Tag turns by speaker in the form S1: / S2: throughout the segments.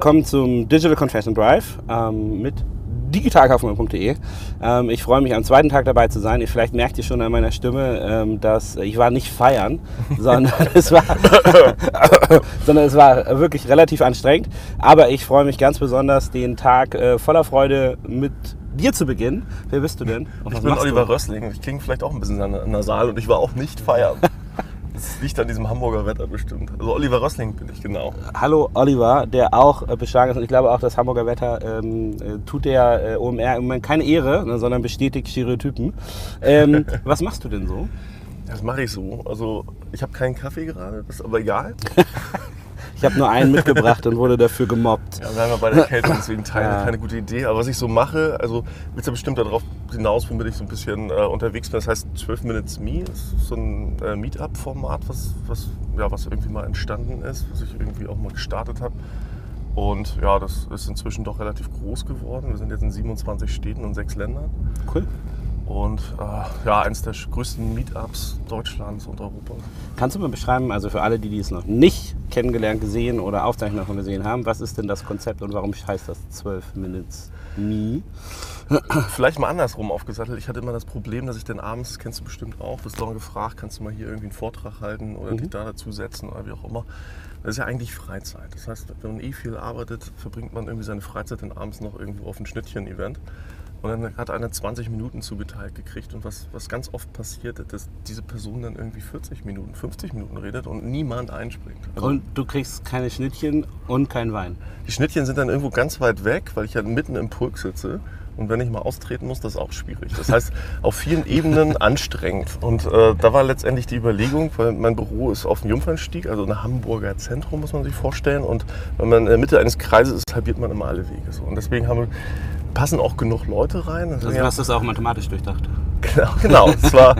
S1: willkommen zum Digital Confession Drive ähm, mit digitalkaufmann.de. Ähm, ich freue mich am zweiten Tag dabei zu sein. Vielleicht merkt ihr schon an meiner Stimme, ähm, dass ich war nicht feiern, sondern es war, sondern es war wirklich relativ anstrengend. Aber ich freue mich ganz besonders, den Tag äh, voller Freude mit dir zu beginnen. Wer bist du denn?
S2: Ich bin Oliver du? Rössling. Ich klinge vielleicht auch ein bisschen nasal und ich war auch nicht feiern. Das liegt an diesem Hamburger Wetter bestimmt. Also Oliver Rössling bin ich genau.
S1: Hallo Oliver, der auch äh, beschlagen ist. Und ich glaube auch, das Hamburger Wetter ähm, äh, tut der äh, OMR im Moment keine Ehre, ne, sondern bestätigt Stereotypen. Ähm, was machst du denn so?
S2: Das mache ich so. Also ich habe keinen Kaffee gerade, das ist aber egal.
S1: Ich habe nur einen mitgebracht und wurde dafür gemobbt.
S2: Ja, wir bei der Kälte, deswegen teilen ja. keine gute Idee. Aber was ich so mache, also willst du bestimmt darauf hinaus, womit ich so ein bisschen äh, unterwegs bin. Das heißt 12 Minutes Me, das ist so ein äh, Meetup-Format, was, was, ja, was irgendwie mal entstanden ist, was ich irgendwie auch mal gestartet habe. Und ja, das ist inzwischen doch relativ groß geworden. Wir sind jetzt in 27 Städten und sechs Ländern.
S1: Cool
S2: und äh, ja, eines der größten Meetups Deutschlands und Europas.
S1: Kannst du mal beschreiben, also für alle, die dies noch nicht kennengelernt, gesehen oder Aufzeichnungen davon gesehen haben, was ist denn das Konzept und warum heißt das 12 Minutes Me?
S2: Vielleicht mal andersrum aufgesattelt. Ich hatte immer das Problem, dass ich dann abends, kennst du bestimmt auch, bist du gefragt, kannst du mal hier irgendwie einen Vortrag halten oder mhm. dich da dazu setzen oder wie auch immer. Das ist ja eigentlich Freizeit. Das heißt, wenn man eh viel arbeitet, verbringt man irgendwie seine Freizeit dann abends noch irgendwo auf ein Schnittchen-Event. Und dann hat einer 20 Minuten zugeteilt gekriegt. Und was, was ganz oft passiert, dass diese Person dann irgendwie 40 Minuten, 50 Minuten redet und niemand einspringt.
S1: Also und du kriegst keine Schnittchen und keinen Wein.
S2: Die Schnittchen sind dann irgendwo ganz weit weg, weil ich ja mitten im Pulk sitze. Und wenn ich mal austreten muss, das ist auch schwierig. Das heißt, auf vielen Ebenen anstrengend. Und äh, da war letztendlich die Überlegung, weil mein Büro ist auf dem Jungfernstieg, also ein Hamburger Zentrum, muss man sich vorstellen. Und wenn man in der Mitte eines Kreises ist, halbiert man immer alle Wege. So. Und deswegen haben wir passen auch genug Leute rein.
S1: Also ja. hast du das auch mathematisch durchdacht?
S2: Genau, genau. Das war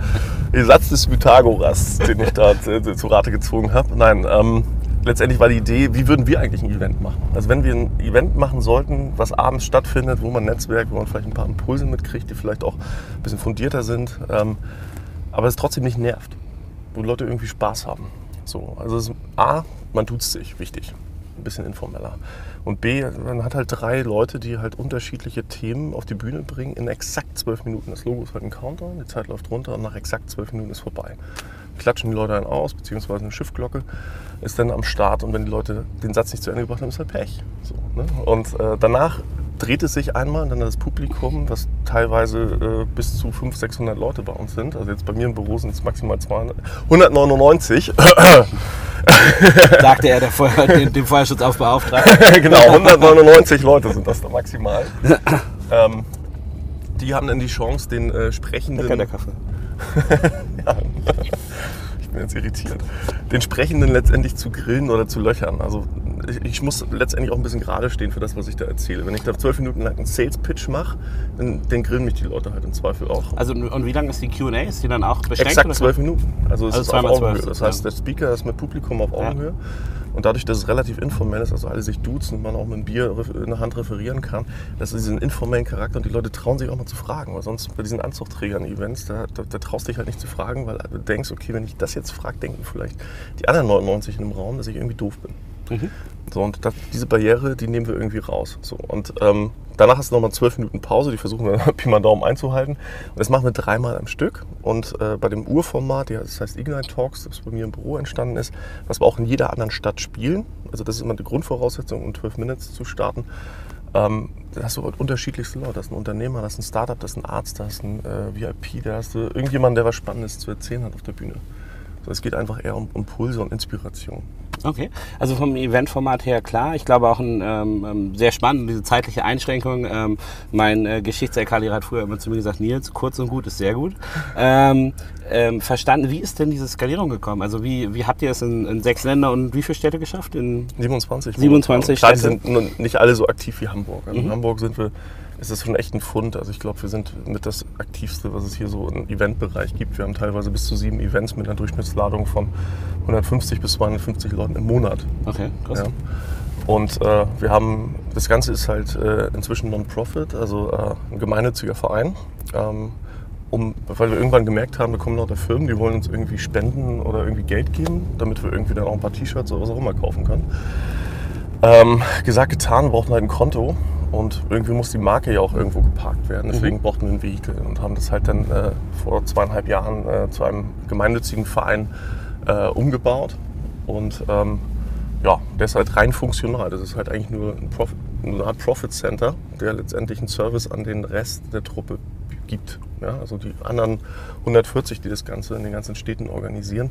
S2: der Satz des Pythagoras, den ich da zu, zu Rate gezogen habe. Nein, ähm, letztendlich war die Idee, wie würden wir eigentlich ein Event machen? Also wenn wir ein Event machen sollten, was abends stattfindet, wo man Netzwerk, wo man vielleicht ein paar Impulse mitkriegt, die vielleicht auch ein bisschen fundierter sind, ähm, aber es trotzdem nicht nervt, wo Leute irgendwie Spaß haben. So, also es, A, man tut es sich, wichtig, ein bisschen informeller. Und B, man hat halt drei Leute, die halt unterschiedliche Themen auf die Bühne bringen in exakt zwölf Minuten. Das Logo ist halt ein Countdown, die Zeit läuft runter und nach exakt zwölf Minuten ist vorbei. Klatschen die Leute dann aus, beziehungsweise eine Schiffglocke ist dann am Start und wenn die Leute den Satz nicht zu Ende gebracht haben, ist halt Pech. So, ne? Und äh, danach dreht es sich einmal und dann das Publikum, was teilweise äh, bis zu 500, 600 Leute bei uns sind. Also jetzt bei mir im Büro sind es maximal 200, 199.
S1: Sagte er, der Feuer, dem, dem Feuerschutzaufbeauftragten.
S2: genau, 199 Leute sind das da maximal. ähm, die haben dann die Chance, den äh, sprechenden...
S1: Lecker der Kaffee.
S2: ja bin jetzt irritiert, den Sprechenden letztendlich zu grillen oder zu löchern. Also ich, muss letztendlich auch ein bisschen gerade stehen für das, was ich da erzähle. Wenn ich da zwölf Minuten lang einen Sales-Pitch mache, dann, dann, grillen mich die Leute halt im Zweifel auch.
S1: Also und wie lang ist die Q&A? Ist die dann auch beschränkt?
S2: Exakt zwölf Minuten. Also es also ist auf Augenhöhe. Das heißt, der Speaker ist mit Publikum auf Augenhöhe. Ja. Und dadurch, dass es relativ informell ist, also alle sich duzen und man auch mit einem Bier in der Hand referieren kann, das ist diesen informellen Charakter und die Leute trauen sich auch mal zu fragen. Weil sonst bei diesen Anzugträgern-Events, da, da, da traust du dich halt nicht zu fragen, weil du denkst, okay, wenn ich das jetzt frage, denken vielleicht die anderen 99 in dem Raum, dass ich irgendwie doof bin. Mhm. So, und das, diese Barriere, die nehmen wir irgendwie raus. So, und ähm, danach hast du nochmal zwölf Minuten Pause, die versuchen wir Pi mal Daumen einzuhalten. Und das machen wir dreimal am Stück. Und äh, bei dem Urformat, das heißt Ignite Talks, das bei mir im Büro entstanden ist, was wir auch in jeder anderen Stadt spielen, also das ist immer die Grundvoraussetzung, um 12 Minutes zu starten, ähm, da hast du unterschiedlichste Leute. Da ist ein Unternehmer, da ist ein Startup, da ist ein Arzt, da ist ein äh, VIP, da hast du irgendjemanden, der was Spannendes zu erzählen hat auf der Bühne. Es geht einfach eher um Impulse und Inspiration.
S1: Okay, also vom Eventformat her klar. Ich glaube auch ein, ähm, ähm sehr spannend, diese zeitliche Einschränkung. Ähm, mein äh, Geschichts-LK-Lehrer hat früher immer zu mir gesagt, Nils, kurz und gut ist sehr gut. Ähm, ähm, verstanden, wie ist denn diese Skalierung gekommen? Also wie, wie habt ihr es in, in, sechs Länder und wie viele Städte geschafft? In
S2: 27.
S1: 27
S2: Städte. Klar, die sind nicht alle so aktiv wie Hamburg. Also mhm. In Hamburg sind wir ist das schon echt ein Fund. Also ich glaube, wir sind mit das aktivste, was es hier so im Eventbereich gibt. Wir haben teilweise bis zu sieben Events mit einer Durchschnittsladung von 150 bis 250 Leuten im Monat.
S1: Okay, krass. Ja.
S2: Und äh, wir haben, das Ganze ist halt äh, inzwischen Non-Profit, also äh, ein gemeinnütziger Verein. Ähm, um, weil wir irgendwann gemerkt haben, wir kommen lauter Firmen, die wollen uns irgendwie spenden oder irgendwie Geld geben, damit wir irgendwie dann auch ein paar T-Shirts oder was auch immer kaufen können. Ähm, gesagt, getan, wir brauchten halt ein Konto und irgendwie muss die Marke ja auch irgendwo geparkt werden. Deswegen mhm. brauchten wir ein Vehikel und haben das halt dann äh, vor zweieinhalb Jahren äh, zu einem gemeinnützigen Verein äh, umgebaut. Und ähm, ja, der ist halt rein funktional. Das ist halt eigentlich nur ein Profit, eine Art Profit Center, der letztendlich einen Service an den Rest der Truppe gibt. Ja, also die anderen 140, die das Ganze in den ganzen Städten organisieren,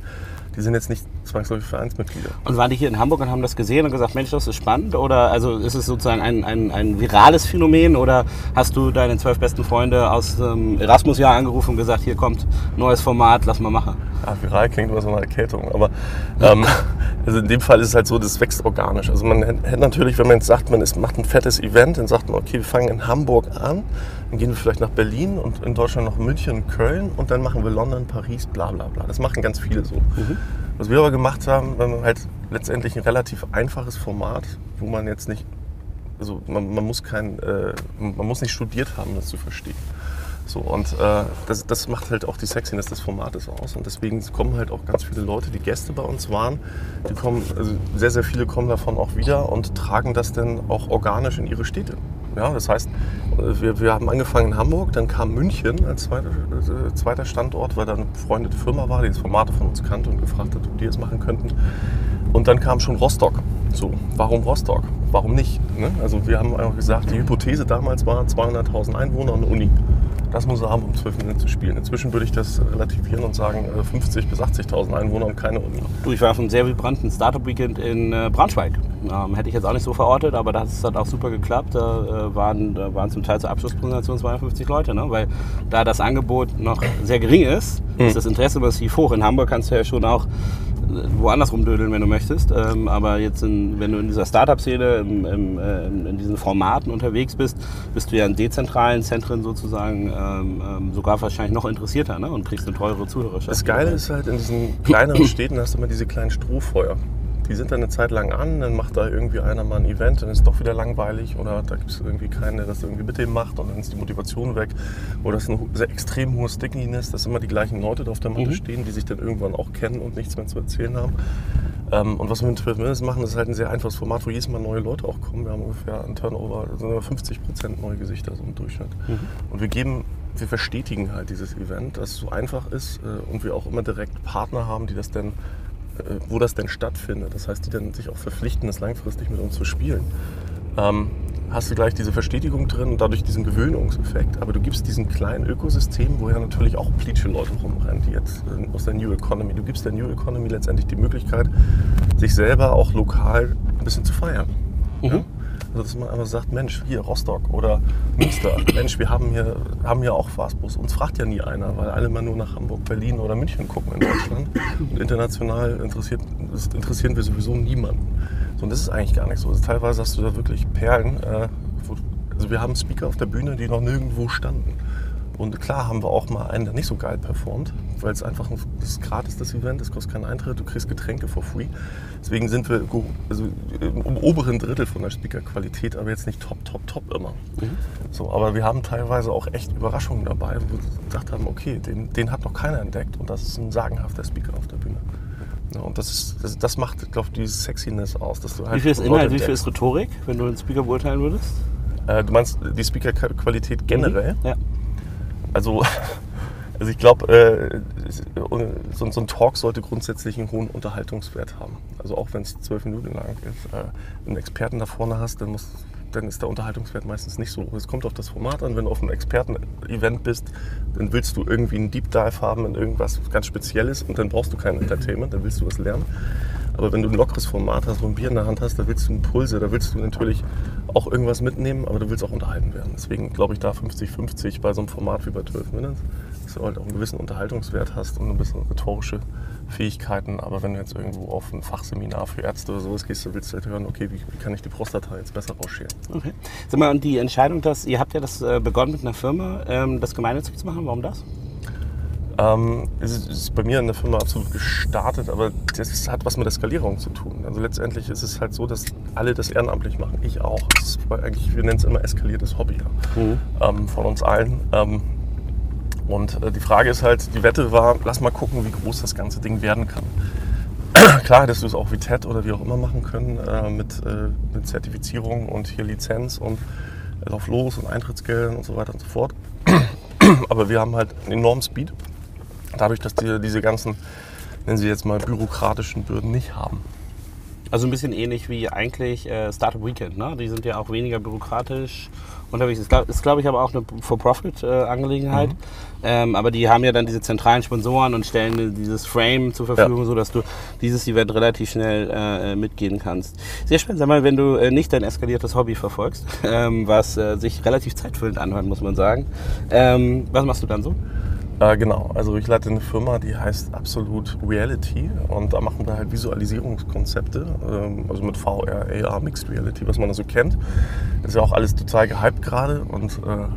S2: die sind jetzt nicht zwangsläufig Vereinsmitglieder.
S1: Und waren die hier in Hamburg und haben das gesehen und gesagt, Mensch, das ist spannend? Oder also ist es sozusagen ein, ein, ein virales Phänomen? Oder hast du deine zwölf besten Freunde aus dem Erasmus-Jahr angerufen und gesagt, hier kommt neues Format, lass mal machen?
S2: Ja, viral klingt immer so eine Erkältung, aber ähm, also in dem Fall ist es halt so, das wächst organisch. Also man hätte natürlich, wenn man jetzt sagt, man ist, macht ein fettes Event, dann sagt man, okay, wir fangen in Hamburg an, dann gehen wir vielleicht nach Berlin und in Deutschland noch München, Köln und dann machen wir London, Paris, bla bla bla. Das machen ganz viele so. Mhm. Was wir aber gemacht haben, halt letztendlich ein relativ einfaches Format, wo man jetzt nicht, also man, man muss kein, äh, man muss nicht studiert haben, das zu verstehen. So, und äh, das, das macht halt auch die Sexiness des Formates aus. Und deswegen kommen halt auch ganz viele Leute, die Gäste bei uns waren. Die kommen, also sehr, sehr viele kommen davon auch wieder und tragen das dann auch organisch in ihre Städte. Ja, das heißt, wir, wir haben angefangen in Hamburg, dann kam München als zweiter, äh, zweiter Standort, weil da eine befreundete Firma war, die das Formate von uns kannte und gefragt hat, ob die es machen könnten. Und dann kam schon Rostock. So, warum Rostock? Warum nicht? Ne? Also wir haben einfach gesagt, die Hypothese damals war 200.000 Einwohner und eine Uni. Das muss er haben, um 12 Minuten zu spielen. Inzwischen würde ich das relativieren und sagen 50.000 äh, bis 80.000 Einwohner und keine Uni.
S1: Du, ich war auf einem sehr vibranten Startup-Weekend in äh, Braunschweig. Ähm, hätte ich jetzt auch nicht so verortet, aber das hat auch super geklappt. Da, äh, waren, da waren zum Teil zur Abschlusspräsentation 250 Leute, ne? weil da das Angebot noch sehr gering ist, hm. ist das Interesse massiv hoch. In Hamburg kannst du ja schon auch woanders rumdödeln, wenn du möchtest. Ähm, aber jetzt, in, wenn du in dieser Startup-Szene, äh, in diesen Formaten unterwegs bist, bist du ja in dezentralen Zentren sozusagen ähm, ähm, sogar wahrscheinlich noch interessierter ne? und kriegst eine teure Zuhörerschaft.
S2: Das Geile ist halt, in diesen kleineren Städten hast du immer diese kleinen Strohfeuer die sind dann eine Zeit lang an, dann macht da irgendwie einer mal ein Event, dann ist es doch wieder langweilig oder da gibt es irgendwie keinen, der das irgendwie mit dem macht und dann ist die Motivation weg. Oder es ist ein sehr extrem hohes Stickiness, dass immer die gleichen Leute da auf der Matte mhm. stehen, die sich dann irgendwann auch kennen und nichts mehr zu erzählen haben. Ähm, und was wir mit 12 Minutes machen, ist halt ein sehr einfaches Format, wo jedes Mal neue Leute auch kommen. Wir haben ungefähr ein Turnover, also 50 Prozent neue Gesichter so im Durchschnitt. Mhm. Und wir geben wir verstetigen halt dieses Event, dass es so einfach ist äh, und wir auch immer direkt Partner haben, die das dann wo das denn stattfindet. Das heißt, die dann sich auch verpflichten, das langfristig mit uns zu spielen. Ähm, hast du gleich diese Verstetigung drin und dadurch diesen Gewöhnungseffekt. Aber du gibst diesen kleinen Ökosystem, wo ja natürlich auch politische Leute rumrennen, die jetzt äh, aus der New Economy. Du gibst der New Economy letztendlich die Möglichkeit, sich selber auch lokal ein bisschen zu feiern. Mhm. Ja? Also dass man einfach sagt, Mensch, hier Rostock oder Münster, Mensch, wir haben hier, haben hier auch Fastbus. Uns fragt ja nie einer, weil alle mal nur nach Hamburg, Berlin oder München gucken in Deutschland. Und international interessiert, interessieren wir sowieso niemanden. So, und das ist eigentlich gar nicht so. Also teilweise hast du da wirklich Perlen. Äh, wo, also wir haben Speaker auf der Bühne, die noch nirgendwo standen. Und klar haben wir auch mal einen, der nicht so geil performt, weil es einfach ein, das ist gratis, das Event, es kostet keinen Eintritt, du kriegst Getränke for free. Deswegen sind wir also im oberen Drittel von der Speaker-Qualität, aber jetzt nicht top, top, top immer. Mhm. So, aber wir haben teilweise auch echt Überraschungen dabei, wo wir gesagt haben, okay, den, den hat noch keiner entdeckt und das ist ein sagenhafter Speaker auf der Bühne. Ja, und das, ist, das, das macht, glaube ich, dieses Sexiness aus. Dass du
S1: halt wie viel ist Inhalt, wie viel ist Rhetorik, wenn du einen Speaker beurteilen würdest?
S2: Äh, du meinst die Speaker-Qualität generell?
S1: Mhm. Ja.
S2: Also, also ich glaube, äh, so, so, ein Talk sollte grundsätzlich einen hohen Unterhaltungswert haben. Also auch wenn es zwölf Minuten lang ist. Äh, einen Experten da vorne hast, dann, muss, dann ist der Unterhaltungswert meistens nicht so hoch. Es kommt auf das Format an. Wenn du auf einem Experten-Event bist, dann willst du irgendwie einen Deep Dive haben in irgendwas ganz Spezielles und dann brauchst du kein Entertainment, dann willst du was lernen. Aber wenn du ein lockeres Format hast, wo ein Bier in der Hand hast, da willst du Impulse, da willst du natürlich auch irgendwas mitnehmen, aber du willst auch unterhalten werden. Deswegen glaube ich da 50-50 bei so einem Format wie bei 12 Minutes, dass du halt auch einen gewissen Unterhaltungswert hast und ein bisschen rhetorische Fähigkeiten. Aber wenn du jetzt irgendwo auf ein Fachseminar für Ärzte oder sowas gehst, dann willst du halt hören, okay, wie, wie kann ich die Prostata jetzt besser rausschälen.
S1: Okay. Sag mal, und die Entscheidung, dass ihr habt ja das äh, begonnen mit einer Firma, ähm, das gemeinnützig zu machen, warum das?
S2: Ähm, es ist bei mir in der Firma absolut gestartet, aber das hat was mit der Skalierung zu tun. Also letztendlich ist es halt so, dass alle das ehrenamtlich machen. Ich auch. Ist eigentlich, wir nennen es immer eskaliertes Hobby mhm. ähm, von uns allen. Ähm, und äh, die Frage ist halt, die Wette war, lass mal gucken, wie groß das ganze Ding werden kann. klar hättest du es auch wie TED oder wie auch immer machen können, äh, mit, äh, mit Zertifizierung und hier Lizenz und äh, auf Los und Eintrittsgeldern und so weiter und so fort. Aber wir haben halt einen enormen Speed, dadurch, dass die diese ganzen, nennen sie jetzt mal, bürokratischen Bürden nicht haben.
S1: Also ein bisschen ähnlich wie eigentlich äh, Startup Weekend. Ne? Die sind ja auch weniger bürokratisch unterwegs. Ist, glaube glaub ich, aber auch eine For-Profit-Angelegenheit. Mhm. Ähm, aber die haben ja dann diese zentralen Sponsoren und stellen dieses Frame zur Verfügung, ja. sodass du dieses Event relativ schnell äh, mitgehen kannst. Sehr spannend. Sag mal, wenn du äh, nicht dein eskaliertes Hobby verfolgst, ähm, was äh, sich relativ zeitfüllend anhört, muss man sagen, ähm, was machst du dann so?
S2: Äh, genau, also ich leite eine Firma, die heißt Absolute Reality und da machen wir halt Visualisierungskonzepte, ähm, also mit VR, AR, Mixed Reality, was man da so kennt. Das ist ja auch alles total gehypt gerade und äh,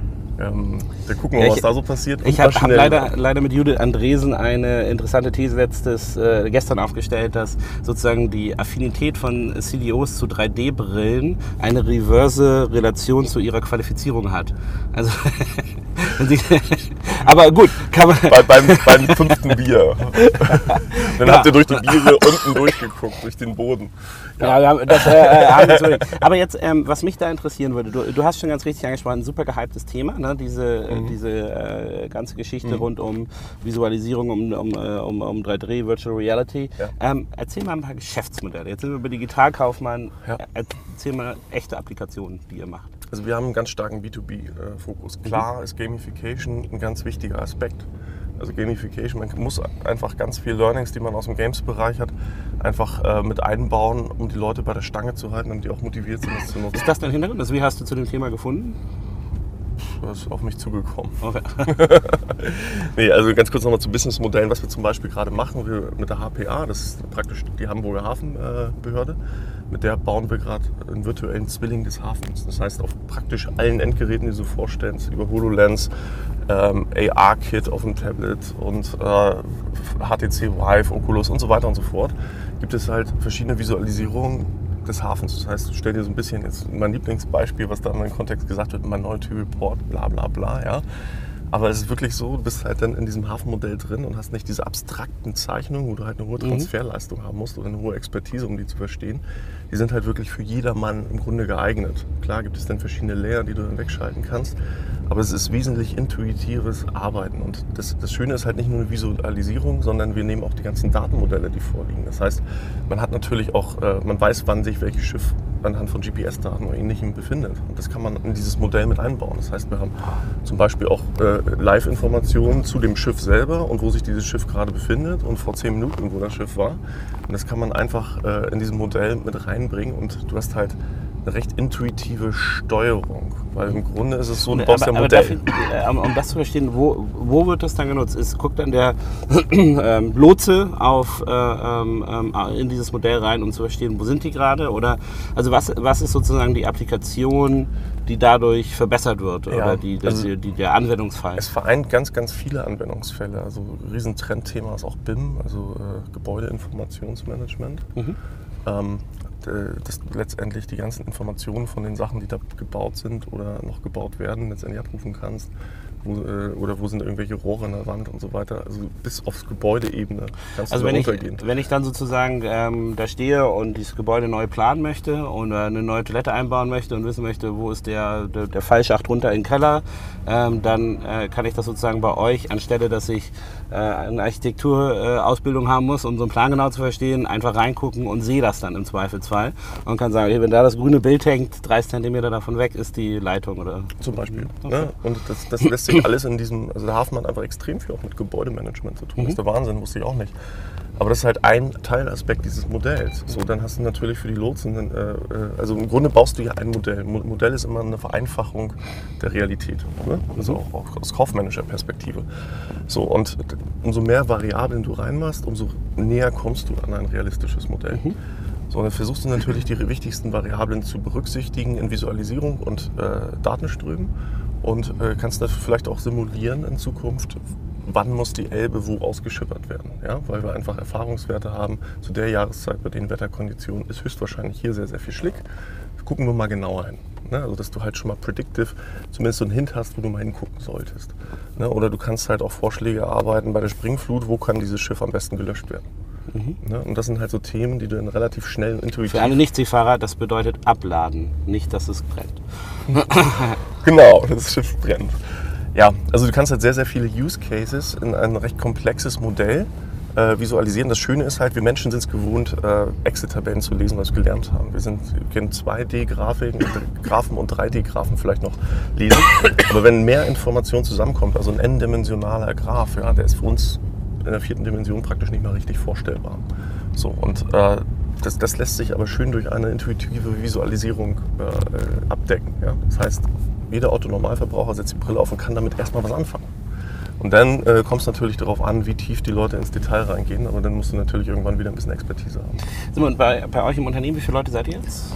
S2: ähm, wir gucken mal, ja, was da so passiert.
S1: Ich habe hab leider, leider mit Judith Andresen eine interessante These letztes, äh, gestern aufgestellt, dass sozusagen die Affinität von CDOs zu 3D-Brillen eine reverse Relation zu ihrer Qualifizierung hat. Also Aber gut, kann man.
S2: Bei, beim, beim fünften Bier. Dann ja. habt ihr durch die Biere unten durchgeguckt, durch den Boden.
S1: Ja, ja das äh, äh haben wir Aber jetzt, ähm, was mich da interessieren würde, du, du, hast schon ganz richtig angesprochen, ein super gehyptes Thema, ne? diese, äh, mhm. diese äh, ganze Geschichte mhm. rund um Visualisierung, um, um, äh, um, um 3D, Virtual Reality. Ja. Ähm, erzähl mal ein paar Geschäftsmodelle. Jetzt sind wir über Digitalkaufmann. Ja. Erzähl mal echte Applikationen, die ihr macht.
S2: Also wir haben einen ganz starken B2B-Fokus. Mhm. Klar mhm. ist Gamification ein ganz wichtiger Aspekt. Also Gamification, man muss einfach ganz viel Learnings, die man aus dem Games-Bereich hat, einfach äh, mit einbauen, um die Leute bei der Stange zu halten, damit die auch motiviert sind,
S1: das zu nutzen. Ist das dein Hintergrund? Also wie hast du zu dem Thema gefunden?
S2: Das ist auf mich zugekommen. Nee, also ganz kurz nochmal zu Businessmodellen, was wir zum Beispiel gerade machen wir mit der HPA, das ist praktisch die Hamburger Hafenbehörde. Mit der bauen wir gerade einen virtuellen Zwilling des Hafens. Das heißt, auf praktisch allen Endgeräten, die du vorstellst, über HoloLens, ähm, AR-Kit auf dem Tablet und äh, HTC Vive, Oculus und so weiter und so fort, gibt es halt verschiedene Visualisierungen des Hafens. Das heißt, stell dir so ein bisschen jetzt mein Lieblingsbeispiel, was da in meinem Kontext gesagt wird, Minority Report, bla bla bla, ja. Aber es ist wirklich so, du bist halt dann in diesem Hafenmodell drin und hast nicht diese abstrakten Zeichnungen, wo du halt eine hohe mhm. Transferleistung mhm. haben musst oder eine hohe Expertise, um die zu verstehen. Die sind halt wirklich für jedermann im Grunde geeignet. Klar gibt es dann verschiedene Layer, die du dann wegschalten kannst, aber es ist wesentlich intuitives Arbeiten. Und das, das Schöne ist halt nicht nur eine Visualisierung, sondern wir nehmen auch die ganzen Datenmodelle, die vorliegen. Das heißt, man hat natürlich auch, äh, man weiß, wann sich welches Schiff anhand von GPS-Daten oder ähnlichem befindet. Und das kann man in dieses Modell mit einbauen. Das heißt, wir haben zum Beispiel auch äh, Live-Informationen zu dem Schiff selber und wo sich dieses Schiff gerade befindet und vor zehn Minuten, wo das Schiff war. Und das kann man einfach äh, in diesem Modell mit reinbringen und du hast halt eine recht intuitive Steuerung. Weil im Grunde ist es so,
S1: du baust ja Modell. Ich, äh, um das zu verstehen, wo, wo wird das dann genutzt? Ist, guckt dann der ähm, Lotse auf, äh, ähm, ähm, in dieses Modell rein, um zu verstehen, wo sind die gerade? Oder also was, was ist sozusagen die Applikation, die dadurch verbessert wird ja, oder die, also die, die, der Anwendungsfall?
S2: Es vereint ganz, ganz viele Anwendungsfälle. Also ein Riesentrendthema ist auch BIM, also äh, Gebäudeinformationsmanagement. Mhm. Ähm, äh, dass du letztendlich die ganzen Informationen von den Sachen, die da gebaut sind oder noch gebaut werden, letztendlich abrufen kannst wo, äh, oder wo sind irgendwelche Rohre an der Wand und so weiter. Also bis aufs Gebäudeebene
S1: kannst also du wenn runtergehen. Ich, wenn ich dann sozusagen ähm, da stehe und dieses Gebäude neu planen möchte und äh, eine neue Toilette einbauen möchte und wissen möchte, wo ist der, der, der Fallschacht runter in den Keller, ähm, dann äh, kann ich das sozusagen bei euch, anstelle dass ich äh, eine Architekturausbildung haben muss, um so einen Plan genau zu verstehen, einfach reingucken und sehe das dann im Zweifelsfall und kann sagen, okay, wenn da das grüne Bild hängt, 30 Zentimeter davon weg ist die Leitung oder
S2: zum Beispiel. Okay. Ja, und das, das lässt sich sich alles in diesem, also der Hafen hat einfach extrem viel auch mit Gebäudemanagement zu tun. Mhm. Das ist der Wahnsinn, wusste ich auch nicht. Aber das ist halt ein Teilaspekt dieses Modells. So, dann hast du natürlich für die Lotsen, äh, äh also im Grunde baust du ja ein Modell. Ein Modell ist immer eine Vereinfachung der Realität. Ne? Also auch, auch aus kaufmännischer Perspektive. So, und umso mehr Variablen du reinmachst, umso näher kommst du an ein realistisches Modell. Mhm. So, dann versuchst du natürlich die wichtigsten Variablen zu berücksichtigen in Visualisierung und äh, Datenströmen und äh, kannst das vielleicht auch simulieren in Zukunft, wann muss die Elbe wo ausgeschippert werden. Ja? Weil wir einfach Erfahrungswerte haben, zu der Jahreszeit bei den Wetterkonditionen ist höchstwahrscheinlich hier sehr, sehr viel Schlick. Gucken wir mal genauer hin. Ne? Also dass du halt schon mal predictive zumindest so einen Hint hast, wo du mal hingucken solltest. Ne? Oder du kannst halt auch Vorschläge erarbeiten bei der Springflut, wo kann dieses Schiff am besten gelöscht werden. Ne? Und das sind halt so Themen, die du dann relativ schnell und intuitiv...
S1: Für alle Nicht-Seefahrer, das bedeutet abladen, nicht, dass es brennt.
S2: Genau, das Schiff brennt. Ja, also du kannst halt sehr, sehr viele Use Cases in ein recht komplexes Modell äh, visualisieren. Das Schöne ist halt, wir Menschen sind es gewohnt, äh, Excel-Tabellen zu lesen, was wir gelernt haben. Wir, sind, wir können 2D-Grafiken, Graphen und 3D-Graphen vielleicht noch lesen. Aber wenn mehr Information zusammenkommt, also ein n-dimensionaler Graph, ja, der ist für uns in der vierten Dimension praktisch nicht mehr richtig vorstellbar. So, und äh, das, das lässt sich aber schön durch eine intuitive Visualisierung äh, abdecken. Ja? Das heißt, jeder Autonormalverbraucher setzt die Brille auf und kann damit erstmal was anfangen. Und dann äh, kommt es natürlich darauf an, wie tief die Leute ins Detail reingehen, aber dann musst du natürlich irgendwann wieder ein bisschen Expertise haben.
S1: Simon, bei, bei euch im Unternehmen, wie viele Leute seid ihr jetzt?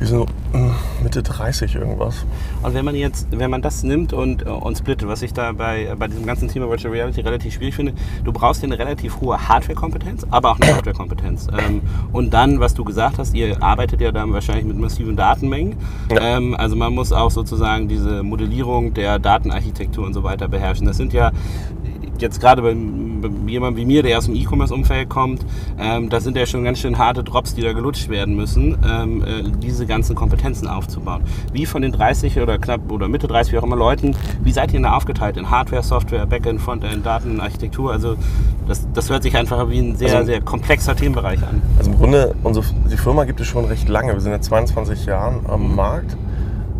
S2: Sind so äh, Mitte 30 irgendwas.
S1: Und wenn man jetzt, wenn man das nimmt und, äh, und splittet, was ich da bei, bei diesem ganzen Thema Virtual Reality relativ schwierig finde, du brauchst eine relativ hohe Hardware-Kompetenz, aber auch eine Software-Kompetenz. Ähm, und dann, was du gesagt hast, ihr arbeitet ja dann wahrscheinlich mit massiven Datenmengen.
S2: Ja.
S1: Ähm, also man muss auch sozusagen diese Modellierung der Datenarchitektur und so weiter beherrschen. Das sind ja jetzt gerade bei, bei jemandem wie mir, der aus dem E-Commerce-Umfeld kommt, ähm, da sind ja schon ganz schön harte Drops, die da gelutscht werden müssen, ähm, äh, diese ganzen Kompetenzen aufzubauen. Wie von den 30 oder knapp oder Mitte 30, wie auch immer Leuten, wie seid ihr da aufgeteilt in Hardware, Software, Backend, Frontend, Datenarchitektur? Also das, das hört sich einfach wie ein sehr,
S2: Also-
S1: sehr komplexer Themenbereich an.
S2: Also im Grunde, unsere, die Firma gibt es schon recht lange. Wir sind jetzt 22 Jahren am Markt.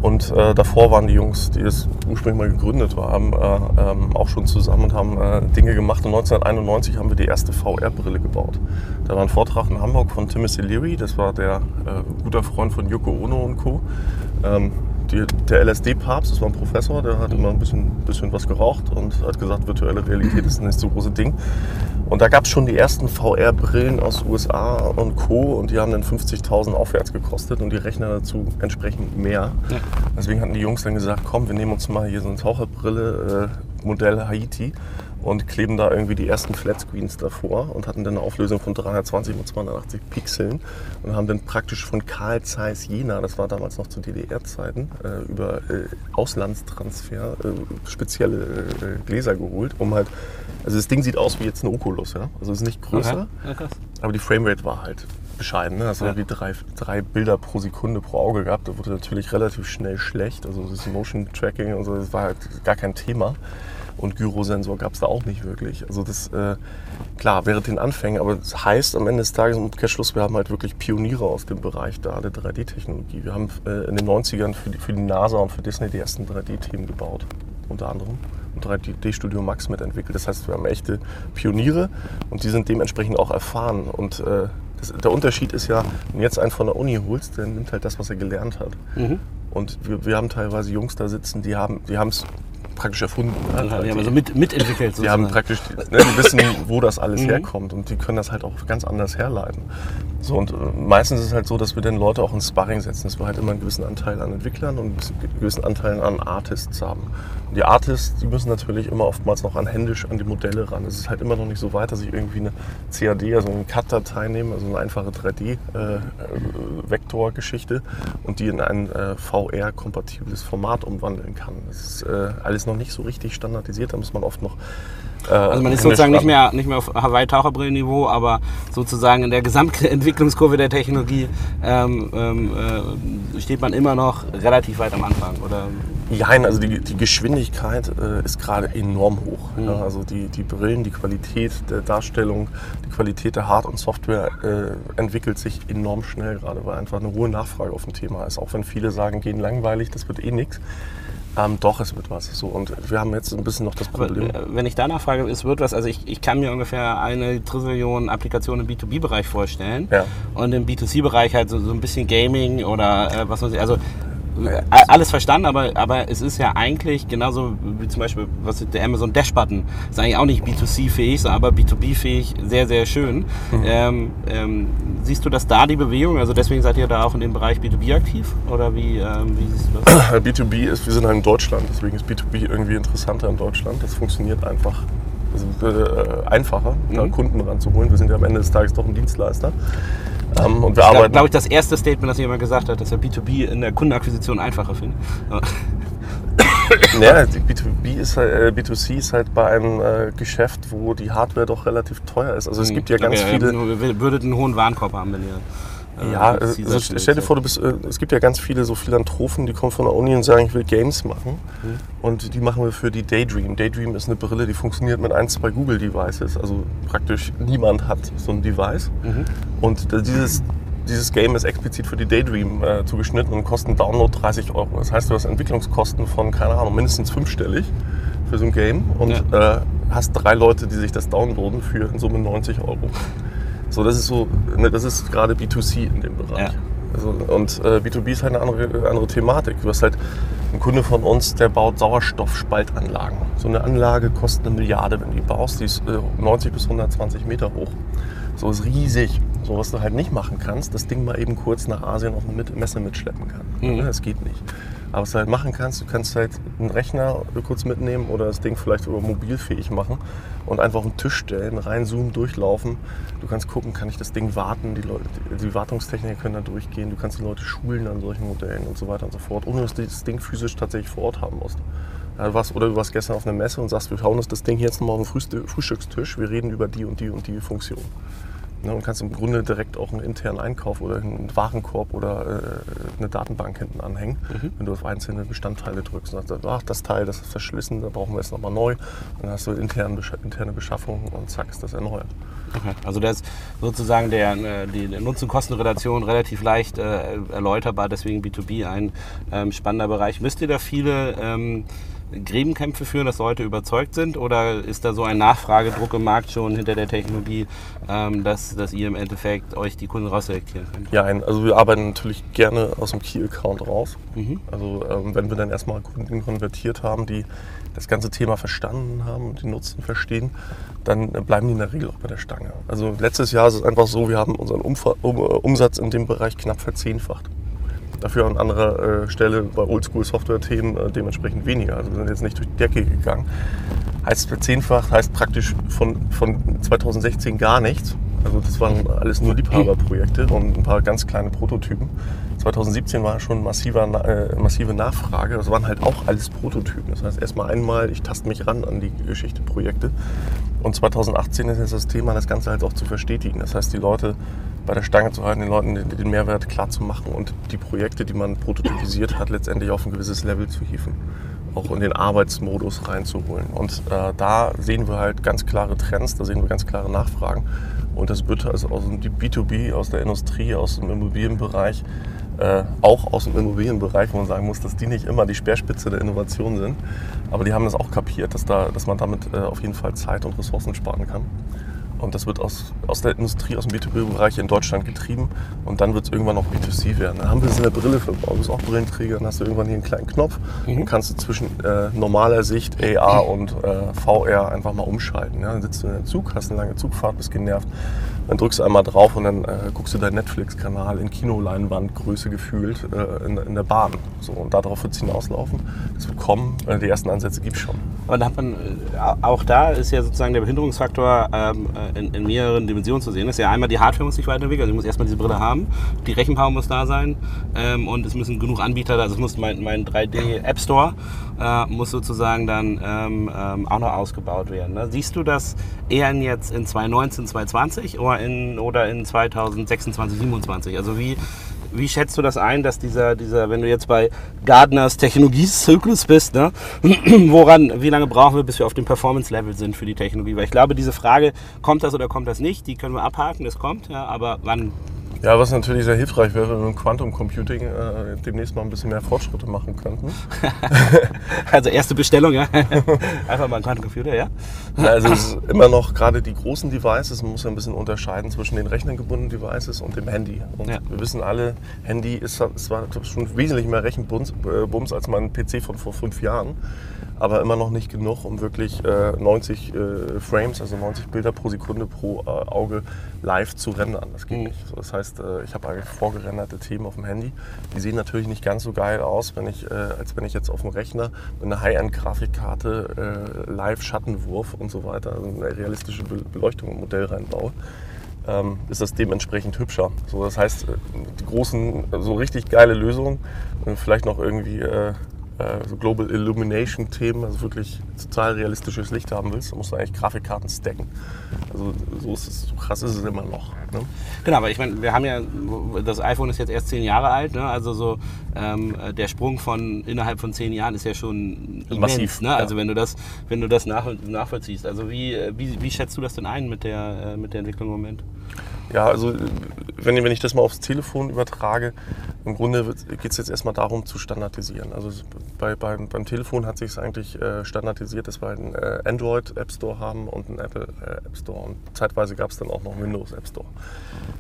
S2: Und äh, davor waren die Jungs, die es ursprünglich mal gegründet haben, äh, ähm, auch schon zusammen und haben äh, Dinge gemacht. Und 1991 haben wir die erste VR-Brille gebaut. Da war ein Vortrag in Hamburg von Timothy Leary, das war der äh, guter Freund von Yoko Ono und Co. Ähm, die, der LSD-Papst, das war ein Professor, der hat immer ein bisschen, bisschen was geraucht und hat gesagt, virtuelle Realität ist nicht so große Ding. Und da gab es schon die ersten VR-Brillen aus USA und Co. Und die haben dann 50.000 aufwärts gekostet und die Rechner dazu entsprechend mehr.
S1: Ja.
S2: Deswegen hatten die Jungs dann gesagt, komm, wir nehmen uns mal hier so eine Taucherbrille, äh, Modell Haiti und kleben da irgendwie die ersten Flatscreens davor und hatten dann eine Auflösung von 320 und 280 Pixeln und haben dann praktisch von Carl Zeiss Jena, das war damals noch zu DDR-Zeiten, äh, über äh, Auslandstransfer äh, spezielle äh, Gläser geholt, um halt, also das Ding sieht aus wie jetzt ein Oculus, ja, also es ist nicht größer,
S1: Okay.
S2: Aber die Framerate war halt bescheiden. Ne? Also
S1: Ja.
S2: irgendwie drei, drei Bilder pro Sekunde pro Auge gehabt. Da wurde natürlich relativ schnell schlecht. Also das Motion Tracking und so, das war halt gar kein Thema. Und Gyrosensor gab es da auch nicht wirklich. Also das, äh, klar, wäre den Anfängen, aber das heißt am Ende des Tages im Umkehrschluss, wir haben halt wirklich Pioniere aus dem Bereich da, der 3D-Technologie. Wir haben äh, in den 90ern für die, für die NASA und für Disney die ersten 3D-Themen gebaut, unter anderem. Und 3D-Studio Max mitentwickelt. Das heißt, wir haben echte Pioniere und die sind dementsprechend auch erfahren. Und äh, das, der Unterschied ist ja, wenn du jetzt einen von der Uni holst, der nimmt halt das, was er gelernt hat.
S1: Mhm.
S2: Und wir, wir haben teilweise Jungs da sitzen, die haben die es praktisch erfunden.
S1: Also,
S2: Ja,
S1: die haben
S2: die,
S1: also mit, mitentwickelt
S2: die haben
S1: sozusagen.
S2: praktisch, ne, die wissen, wo das alles
S1: Mhm.
S2: herkommt und die können das halt auch ganz anders herleiten. So, und äh, meistens ist es halt so, dass wir dann Leute auch ins Sparring setzen, dass wir halt immer einen gewissen Anteil an Entwicklern und einen gewissen Anteil an Artists haben. Die Artists, die müssen natürlich immer oftmals noch an händisch an die Modelle ran. Es ist halt immer noch nicht so weit, dass ich irgendwie eine CAD, also eine CAD-Datei nehme, also eine einfache 3D-Vektorgeschichte und die in ein äh, VR-kompatibles Format umwandeln kann. Das ist äh, alles noch nicht so richtig standardisiert, da muss man oft noch äh,
S1: Also man ist sozusagen nicht mehr, nicht mehr auf Hawaii-Taucherbrillenniveau, aber sozusagen in der Gesamtentwicklungskurve der Technologie ähm, ähm, äh, steht man immer noch relativ weit am Anfang. Oder?
S2: Nein, also die, die Geschwindigkeit äh, ist gerade enorm hoch.
S1: Mhm.
S2: Ja, also die, die Brillen, die Qualität der Darstellung, die Qualität der Hard- und Software äh, entwickelt sich enorm schnell gerade, weil einfach eine hohe Nachfrage auf dem Thema ist. Auch wenn viele sagen, gehen langweilig, das wird eh nichts. Ähm, doch, es wird was. So, und wir haben jetzt ein bisschen noch das
S1: Aber,
S2: Problem.
S1: äh, wenn ich danach frage, es wird was, also ich, ich kann mir ungefähr eine Trillion Applikationen im B2B-Bereich vorstellen
S2: Ja.
S1: und im B2C-Bereich halt so, so ein bisschen Gaming oder äh, was weiß ich, also alles verstanden, aber, aber es ist ja eigentlich genauso wie zum Beispiel was der Amazon Dash-Button. Ist eigentlich auch nicht B2C-fähig, aber B2B-fähig, sehr, sehr schön.
S2: Mhm.
S1: Ähm, ähm, siehst du das da, die Bewegung? Also deswegen seid ihr da auch in dem Bereich B2B aktiv? Oder wie, ähm, wie siehst du das?
S2: B2B ist, wir sind halt in Deutschland, deswegen ist B2B irgendwie interessanter in Deutschland. Das funktioniert einfach äh, einfacher, da
S1: Mhm.
S2: Kunden ranzuholen. Wir sind ja am Ende des Tages doch ein Dienstleister. Ähm, und wir
S1: Das ist,
S2: arbeiten.
S1: glaube ich, das erste Statement, das jemand gesagt hat, dass er B2B in der Kundenakquisition einfacher findet.
S2: naja, B2B ist halt, äh, B2C ist halt bei einem äh, Geschäft, wo die Hardware doch relativ teuer ist. Also es gibt ja ganz
S1: okay,
S2: viele.
S1: Ihr würdet einen hohen Warenkorb haben, wenn ihr. Äh,
S2: Ja, äh, also stell dir vor, du bist, äh, es gibt ja ganz viele so Philanthropen, die kommen von der Uni und sagen, ich will Games machen.
S1: Mhm.
S2: Und die machen wir für die Daydream. Daydream ist eine Brille, die funktioniert mit ein, zwei Google-Devices. Also praktisch niemand hat so ein Device.
S1: Mhm.
S2: Und dieses, dieses Game ist explizit für die Daydream äh, zugeschnitten und kostet einen Download 30 Euro. Das heißt, du hast Entwicklungskosten von, keine Ahnung, mindestens fünfstellig für so ein Game und äh, hast drei Leute, die sich das downloaden für in Summe 90 Euro. So, das ist so, ne, das ist gerade B2C in dem Bereich.
S1: Ja.
S2: Also, und äh, B2B ist halt eine andere, andere Thematik. Du hast halt einen Kunde von uns, der baut Sauerstoffspaltanlagen. So eine Anlage kostet eine Milliarde, wenn du die baust. Die ist äh, 90 bis 120 Meter hoch. So ist riesig. So was du halt nicht machen kannst, das Ding mal eben kurz nach Asien auf eine Mit- Messe mitschleppen kann.
S1: Mhm.
S2: Ne, Das geht nicht. Aber was du halt machen kannst, du kannst halt einen Rechner kurz mitnehmen oder das Ding vielleicht sogar mobilfähig machen und einfach auf den Tisch stellen, reinzoomen, durchlaufen. Du kannst gucken, kann ich das Ding warten, die, Leute, die Wartungstechniker können da durchgehen, du kannst die Leute schulen an solchen Modellen und so weiter und so fort, ohne dass du das Ding physisch tatsächlich vor Ort haben musst. Ja, du warst, oder du warst gestern auf einer Messe und sagst, wir hauen uns das Ding jetzt nochmal auf den Frühstück, Frühstückstisch, wir reden über die und die und die Funktion. Ne, und kannst im Grunde direkt auch einen internen Einkauf oder einen Warenkorb oder äh, eine Datenbank hinten anhängen, wenn du auf einzelne Bestandteile drückst und sagst, ach, das Teil, das ist verschlissen, da brauchen wir jetzt nochmal neu. Und dann hast du intern, besch- interne Beschaffung und zack, ist das erneuert.
S1: Okay. Also da ist sozusagen der, äh, die Nutzen-Kosten-Relation relativ leicht äh, erläuterbar, deswegen B2B ein ähm, spannender Bereich. Müsst ihr da viele ähm, Gräbenkämpfe führen, dass Leute überzeugt sind? Oder ist da so ein Nachfragedruck im Markt schon hinter der Technologie, ähm, dass, dass ihr im Endeffekt euch die Kunden rausselektieren könnt?
S2: Ja, also wir arbeiten natürlich gerne aus dem Key-Account raus.
S1: Mhm.
S2: Also ähm, wenn wir dann erstmal Kunden konvertiert haben, die das ganze Thema verstanden haben und den Nutzen verstehen, dann bleiben die in der Regel auch bei der Stange. Also letztes Jahr ist es einfach so, wir haben unseren Umfa um, äh, Umsatz in dem Bereich knapp verzehnfacht. Dafür an anderer äh, Stelle bei Oldschool-Software-Themen äh, dementsprechend weniger. Also wir sind jetzt nicht durch die Decke gegangen. Heißt verzehnfacht, heißt praktisch von, von 2016 gar nichts. Also das waren alles nur Liebhaberprojekte und ein paar ganz kleine Prototypen. 2017 war schon massiver, äh, massive Nachfrage. Das waren halt auch alles Prototypen. Das heißt erstmal einmal, ich taste mich ran an die Geschichte Projekte. Und 2018 ist jetzt das Thema, das Ganze halt auch zu verstetigen. Das heißt, die Leute bei der Stange zu halten, den Leuten den, den Mehrwert klar zu machen und die Projekte, die man prototypisiert hat, letztendlich auf ein gewisses Level zu hieven. Auch in den Arbeitsmodus reinzuholen. Und äh, da sehen wir halt ganz klare Trends, da sehen wir ganz klare Nachfragen. Und das wird also aus dem B2B, aus der Industrie, aus dem Immobilienbereich, äh, auch aus dem Immobilienbereich, wo man sagen muss, dass die nicht immer die Speerspitze der Innovation sind. Aber die haben das auch kapiert, dass, da, dass man damit äh, auf jeden Fall Zeit und Ressourcen sparen kann. Und das wird aus, aus der Industrie, aus dem B2B-Bereich in Deutschland getrieben. Und dann wird es irgendwann auch B2C werden. Dann haben wir in der Brille verbaut. Du bist auch Brillenträger. Dann hast du irgendwann hier einen kleinen Knopf und kannst du zwischen äh, normaler Sicht, AR und äh, VR einfach mal umschalten. Ja? Dann sitzt du in einem Zug, hast eine lange Zugfahrt, bist genervt. Dann drückst du einmal drauf und dann äh, guckst du deinen Netflix-Kanal in Kinoleinwandgröße gefühlt äh, in, in der Bahn. So, und darauf wird es hinauslaufen. Das wird kommen. Äh, die ersten Ansätze gibt es schon.
S1: Aber da hat man, äh, auch da ist ja sozusagen der Behinderungsfaktor ähm, äh, in, in mehreren Dimensionen zu sehen. Das ist ja einmal die Hardware muss sich weiterentwickeln, also ich muss erstmal diese Brille haben, die Rechenpower muss da sein ähm, und es müssen genug Anbieter, da, also es muss mein, mein 3D App Store äh, muss sozusagen dann ähm, ähm, auch noch ausgebaut werden. Ne? Siehst du das eher in jetzt in 2019, 2020 oder in, oder in 2026, 2027? Also wie, wie schätzt du das ein, dass dieser, dieser, wenn du jetzt bei Gardners Technologiezyklus bist, ne, woran, wie lange brauchen wir, bis wir auf dem Performance-Level sind für die Technologie? Weil ich glaube, diese Frage, kommt das oder kommt das nicht, die können wir abhaken, das kommt, ja, aber wann?
S2: Ja, was natürlich sehr hilfreich wäre, wenn wir im Quantum Computing äh, demnächst mal ein bisschen mehr Fortschritte machen könnten.
S1: Also erste Bestellung, ja. Einfach mal ein Quantencomputer, ja.
S2: Also es ist immer noch gerade die großen Devices, man muss ja ein bisschen unterscheiden zwischen den rechnergebundenen Devices und dem Handy. Und
S1: Ja. wir
S2: wissen alle, Handy ist zwar schon wesentlich mehr Rechenbums äh, als mein PC von vor fünf Jahren, aber immer noch nicht genug, um wirklich äh, 90 äh, Frames, also 90 Bilder pro Sekunde pro äh, Auge live zu rendern. Das geht
S1: Mhm.
S2: nicht. Das heißt, äh, ich habe eigentlich vorgerenderte Themen auf dem Handy. Die sehen natürlich nicht ganz so geil aus, wenn ich, äh, als wenn ich jetzt auf dem Rechner mit einer High-End-Grafikkarte äh, Live-Schattenwurf und so weiter, also eine realistische Be Beleuchtung im Modell reinbaue. Ähm, ist das dementsprechend hübscher. So, das heißt, die großen, so richtig geile Lösungen, vielleicht noch irgendwie äh, so Global Illumination Themen, also wirklich total realistisches Licht haben willst, dann musst du eigentlich Grafikkarten stacken. Also so, es, so krass ist es immer noch. Ne?
S1: Genau, aber ich meine, wir haben ja, das iPhone ist jetzt erst zehn Jahre alt, ne? also so ähm, der Sprung von innerhalb von zehn Jahren ist ja schon immens,
S2: Massiv,
S1: Ne?
S2: ja.
S1: Also wenn du das, wenn du das nach, nachvollziehst. Also wie, äh, wie, wie schätzt du das denn ein mit der, äh, mit der Entwicklung im Moment?
S2: Ja, also wenn, wenn ich das mal aufs Telefon übertrage, im Grunde geht es jetzt erstmal darum zu standardisieren. Also bei, beim, beim Telefon hat sich es eigentlich äh, standardisiert, dass wir einen äh, Android App Store haben und einen Apple äh, App Store. Und zeitweise gab es dann auch noch einen Windows App Store.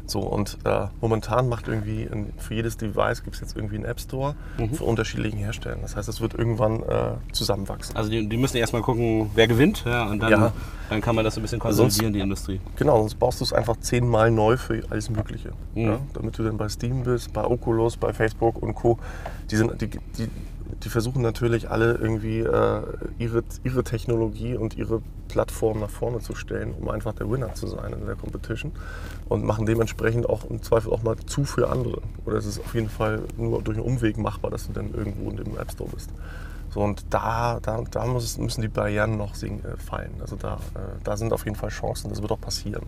S2: So, und äh, momentan macht irgendwie in, für jedes Device gibt es jetzt irgendwie einen App Store für unterschiedlichen Hersteller. Das heißt, es wird irgendwann äh, zusammenwachsen.
S1: Also die, die müssen erstmal gucken, wer gewinnt ja, und dann,
S2: Ja.
S1: dann kann man das ein bisschen konsolidieren, die Industrie.
S2: Genau, sonst baust du es einfach zehnmal neu für alles Mögliche.
S1: Mhm.
S2: Ja, damit du dann bei Steam bist, bei Oculus, bei Facebook und Co. Die, sind, die, die, die versuchen natürlich alle irgendwie äh, ihre, ihre Technologie und ihre Plattform nach vorne zu stellen, um einfach der Winner zu sein in der Competition und machen dementsprechend auch im Zweifel auch mal zu für andere. Oder es ist auf jeden Fall nur durch einen Umweg machbar, dass du dann irgendwo in dem App Store bist. So, und da, da, da müssen die Barrieren noch äh, fallen. Also da, äh, da sind auf jeden Fall Chancen, das wird auch passieren.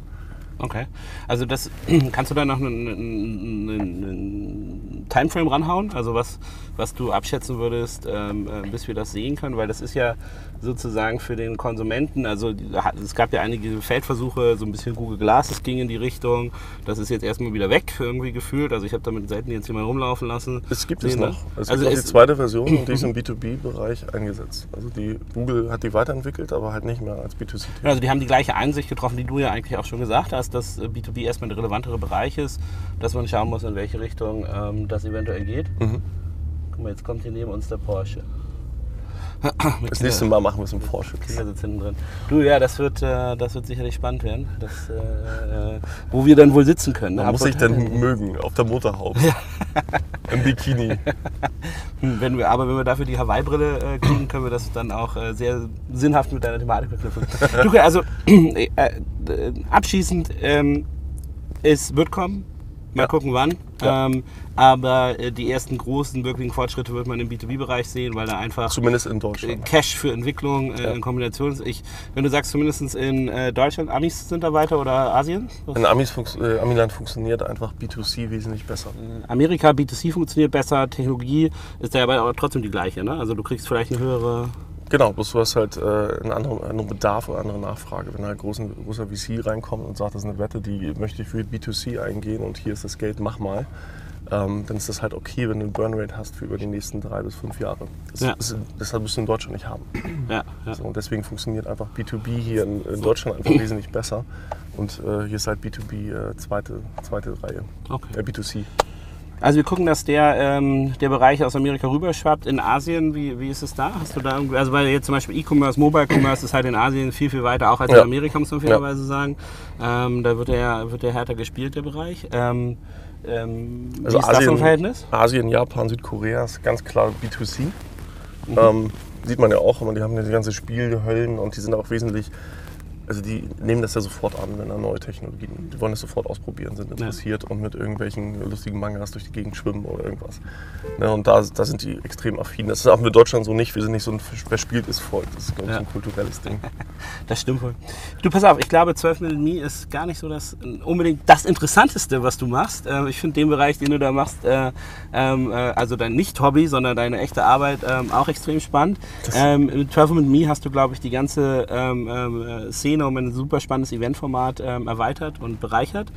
S1: Okay. Also das kannst du da noch einen, einen, einen Timeframe ranhauen? Also was, was du abschätzen würdest, ähm, äh, bis wir das sehen können? Weil das ist ja sozusagen für den Konsumenten, also es gab ja einige Feldversuche, so ein bisschen Google Glass, das ging in die Richtung. Das ist jetzt erstmal wieder weg irgendwie gefühlt. Also ich habe damit selten jetzt jemand rumlaufen lassen.
S2: Es gibt es noch. Es
S1: also
S2: gibt
S1: es-
S2: die zweite Version die ist im B2B-Bereich eingesetzt. Also die Google hat die weiterentwickelt, aber halt nicht mehr als B2C.
S1: Ja, Also die haben die gleiche Einsicht getroffen, die du ja eigentlich auch schon gesagt hast, dass äh, B2B erstmal der relevantere Bereich ist, dass man schauen muss, in welche Richtung ähm, das eventuell geht.
S2: Mhm.
S1: Guck mal, jetzt kommt hier neben uns der Porsche.
S2: Das nächste Mal machen wir es im Porsche.
S1: Kinder sitzt hinten drin. Du, ja, das wird, äh, das wird sicherlich spannend werden, das, äh, äh, wo wir dann wohl sitzen können. ne?
S2: Man muss sich dann mögen auf der Motorhaube. Im Bikini.
S1: Hm, Wenn wir, aber wenn wir dafür die Hawaii-Brille äh, kriegen, können wir das dann auch äh, sehr sinnhaft mit deiner Thematik verknüpfen. du, also äh, abschließend, ähm, es wird kommen. Mal
S2: Ja.
S1: gucken wann.
S2: Ja.
S1: Ähm, aber äh, die ersten großen, wirklichen Fortschritte wird man im B2B-Bereich sehen, weil da einfach
S2: Zumindest in
S1: äh,
S2: Deutschland.
S1: Cash für Entwicklung äh,
S2: Ja.
S1: in Kombination ist. Ich, wenn du sagst, zumindest in äh, Deutschland, Amis sind da weiter oder Asien? Was-
S2: In Amis funks äh, Amiland funktioniert einfach B2C wesentlich besser.
S1: Amerika, B2C funktioniert besser, Technologie ist da aber trotzdem die gleiche. Ne? Also du kriegst vielleicht eine höhere.
S2: Genau, bloß du hast halt äh, einen anderen, anderen Bedarf oder andere Nachfrage. Wenn halt großen, großer VC reinkommt und sagt, das ist eine Wette, die möchte ich für B2C eingehen und hier ist das Geld, mach mal. Ähm, dann ist das halt okay, wenn du eine Burnrate hast für über die nächsten drei bis fünf Jahre. Das,
S1: Ja.
S2: ist, deshalb musst du in Deutschland nicht haben.
S1: Ja, ja.
S2: So, und deswegen funktioniert einfach B2B hier in, in Deutschland einfach wesentlich besser. Und äh, hier ist halt B2B äh, zweite, zweite Reihe.
S1: Okay.
S2: Äh, B2C.
S1: Also wir gucken, dass der, ähm, der Bereich aus Amerika rüberschwappt. In Asien, wie, wie ist es da? Hast du da irgendwie, also weil jetzt zum Beispiel E-Commerce, Mobile Commerce ist halt in Asien viel, viel weiter, auch als in
S2: Ja.
S1: Amerika, muss man fairerweise sagen. Ähm, da wird der, wird der härter gespielt, der Bereich. Ähm, ähm,
S2: Also
S1: wie ist das im Verhältnis?
S2: Asien, Japan, Südkorea ist ganz klar B2C.
S1: Mhm.
S2: Ähm, sieht man ja auch, die haben ja die ganze Spielhöllen und die sind auch wesentlich, also die nehmen das ja sofort an, wenn da neue Technologien, die wollen das sofort ausprobieren, sind interessiert und mit irgendwelchen lustigen Mangas durch die Gegend schwimmen oder irgendwas. Ne, und da, da sind die extrem affin. Das haben wir in Deutschland so nicht, wir sind nicht so ein verspieltes Volk, das ist, glaube ich,
S1: Ja.
S2: ein kulturelles Ding.
S1: Das stimmt wohl. Du, pass auf, ich glaube, 12 Minute Me ist gar nicht so das unbedingt das Interessanteste, was du machst. Ähm, ich finde den Bereich, den du da machst, äh, ähm, äh, also dein Nicht-Hobby, sondern deine echte Arbeit, ähm, auch extrem spannend. Ähm, mit 12 Minute Me hast du, glaube ich, die ganze ähm, ähm, äh, Szene um ein super spannendes Eventformat ähm, erweitert und bereichert.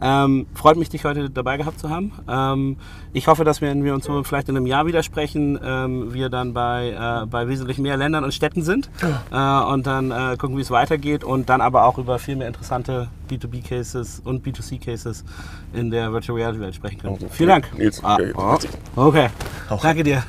S1: Ähm, freut mich, dich heute dabei gehabt zu haben. Ähm, ich hoffe, dass wir, wenn wir uns so vielleicht in einem Jahr wieder sprechen, ähm, wir dann bei, äh, bei wesentlich mehr Ländern und Städten sind äh, und dann äh, gucken, wie es weitergeht und dann aber auch über viel mehr interessante B2B-Cases und B2C-Cases in der Virtual Reality-Welt sprechen können.
S2: Also,
S1: Vielen Dank.
S2: Nils,
S1: Ah,
S2: okay,
S1: okay, danke dir.